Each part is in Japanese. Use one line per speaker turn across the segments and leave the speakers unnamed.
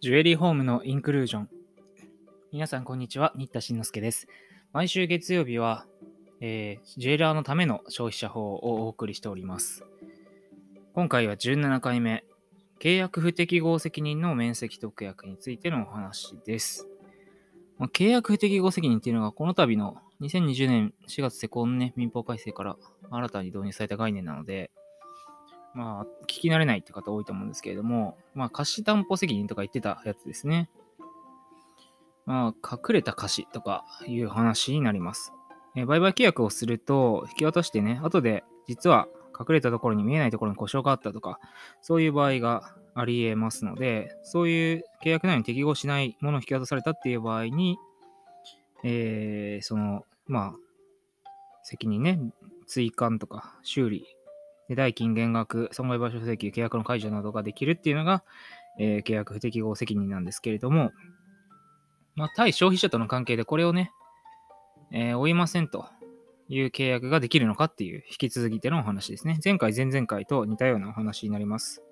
ジュエリーホームのインクルージョン。皆さん、こんにちは。新田慎之介です。毎週月曜日は、えー、ジュエラーのための消費者法をお送りしております。今回は17回目、契約不適合責任の面積特約についてのお話です。まあ、契約不適合責任っていうのが、この度の2020年4月施行のね、民法改正から新たに導入された概念なので、まあ、聞き慣れないって方多いと思うんですけれども、まあ、貸し担保責任とか言ってたやつですね。まあ、隠れた貸しとかいう話になります。え売買契約をすると、引き渡してね、後で実は隠れたところに見えないところに故障があったとか、そういう場合があり得ますので、そういう契約内容に適合しないものを引き渡されたっていう場合に、えー、その、まあ、責任ね、追加とか修理で代金減額、損害賠償請求、契約の解除などができるっていうのが、えー、契約不適合責任なんですけれども、まあ、対消費者との関係でこれをね、えー、負いませんという契約ができるのかっていう引き続きでのお話ですね。前回、前々回と似たようなお話になります。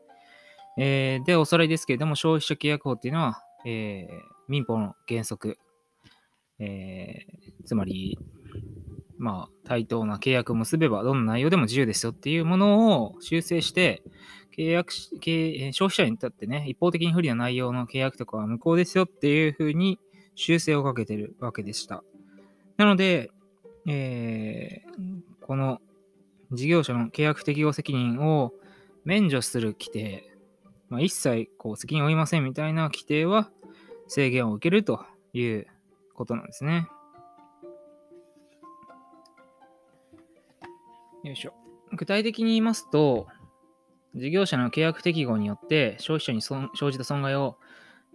えー、で、おさらいですけれども、消費者契約法っていうのは、えー、民法の原則、えー、つまり、まあ、対等な契約を結べば、どんな内容でも自由ですよっていうものを修正して、契約し、消費者に至ってね、一方的に不利な内容の契約とかは無効ですよっていうふうに修正をかけてるわけでした。なので、えー、この事業者の契約適用責任を免除する規定、まあ、一切こう責任を負いませんみたいな規定は制限を受けるということなんですね。よいしょ。具体的に言いますと、事業者の契約適合によって消費者に生じた損害を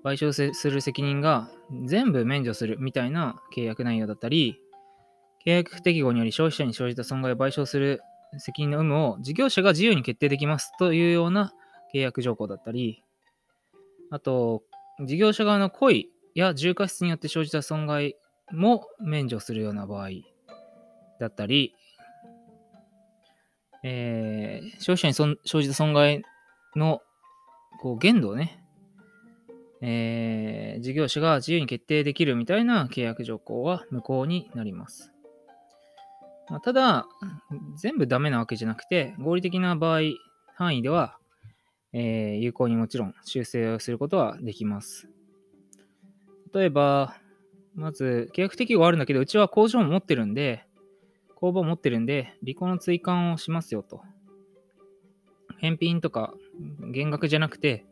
賠償する責任が全部免除するみたいな契約内容だったり、契約適合により消費者に生じた損害を賠償する責任の有無を事業者が自由に決定できますというような契約条項だったり、あと、事業者側の故意や重過失によって生じた損害も免除するような場合だったり、えー、消費者に生じた損害のこう限度をね、えー、事業者が自由に決定できるみたいな契約条項は無効になります。まあ、ただ、全部ダメなわけじゃなくて、合理的な場合、範囲では、えー、有効にもちろん修正をすることはできます。例えば、まず、契約適用はあるんだけど、うちは工場も持ってるんで、工場を持ってるんで、履行の追加をしますよと。返品とか減額じゃなくて、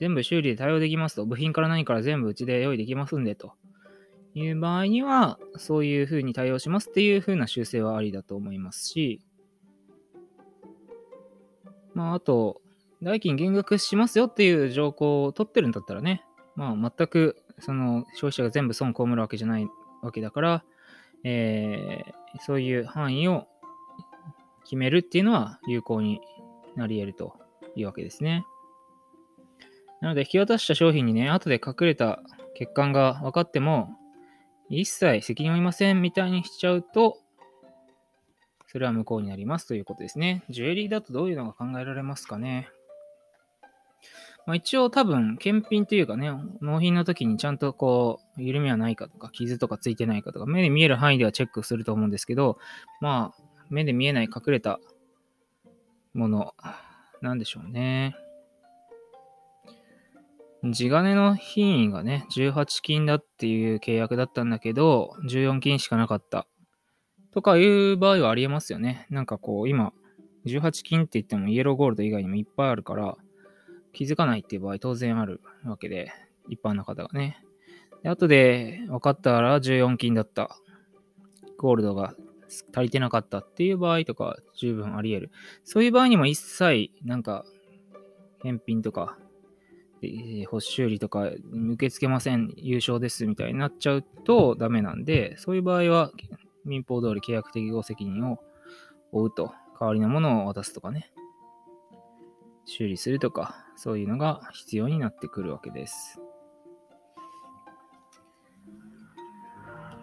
全部修理で対応できますと。部品から何から全部うちで用意できますんでと。いう場合には、そういうふうに対応しますっていうふうな修正はありだと思いますし、まあ、あと、代金減額しますよっていう条項を取ってるんだったらね、まあ、全く、その、消費者が全部損を被るわけじゃないわけだから、えー、そういう範囲を決めるっていうのは有効になり得るというわけですね。なので、引き渡した商品にね、後で隠れた欠陥が分かっても、一切責任を負いませんみたいにしちゃうと、それは無効になりますということですね。ジュエリーだとどういうのが考えられますかね。まあ、一応多分、検品というかね、納品の時にちゃんとこう、緩みはないかとか、傷とかついてないかとか、目で見える範囲ではチェックすると思うんですけど、まあ、目で見えない隠れたもの、なんでしょうね。地金の品位がね、18金だっていう契約だったんだけど、14金しかなかった。とかいう場合はありえますよね。なんかこう、今、18金って言ってもイエローゴールド以外にもいっぱいあるから、気づかないっていう場合当然あるわけで、一般の方がね。で後で分かったら14金だった。ゴールドが足りてなかったっていう場合とか十分あり得る。そういう場合にも一切なんか返品とか、えー、補修理とか受け付けません、優勝ですみたいになっちゃうとダメなんで、そういう場合は民法通り契約適合責任を負うと、代わりのものを渡すとかね。修理するとか、そういうのが必要になってくるわけです。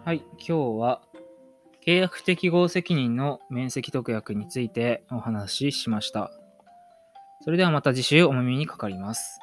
はい、今日は契約適合責任の面積特約についてお話ししました。それではまた次週お耳にかかります。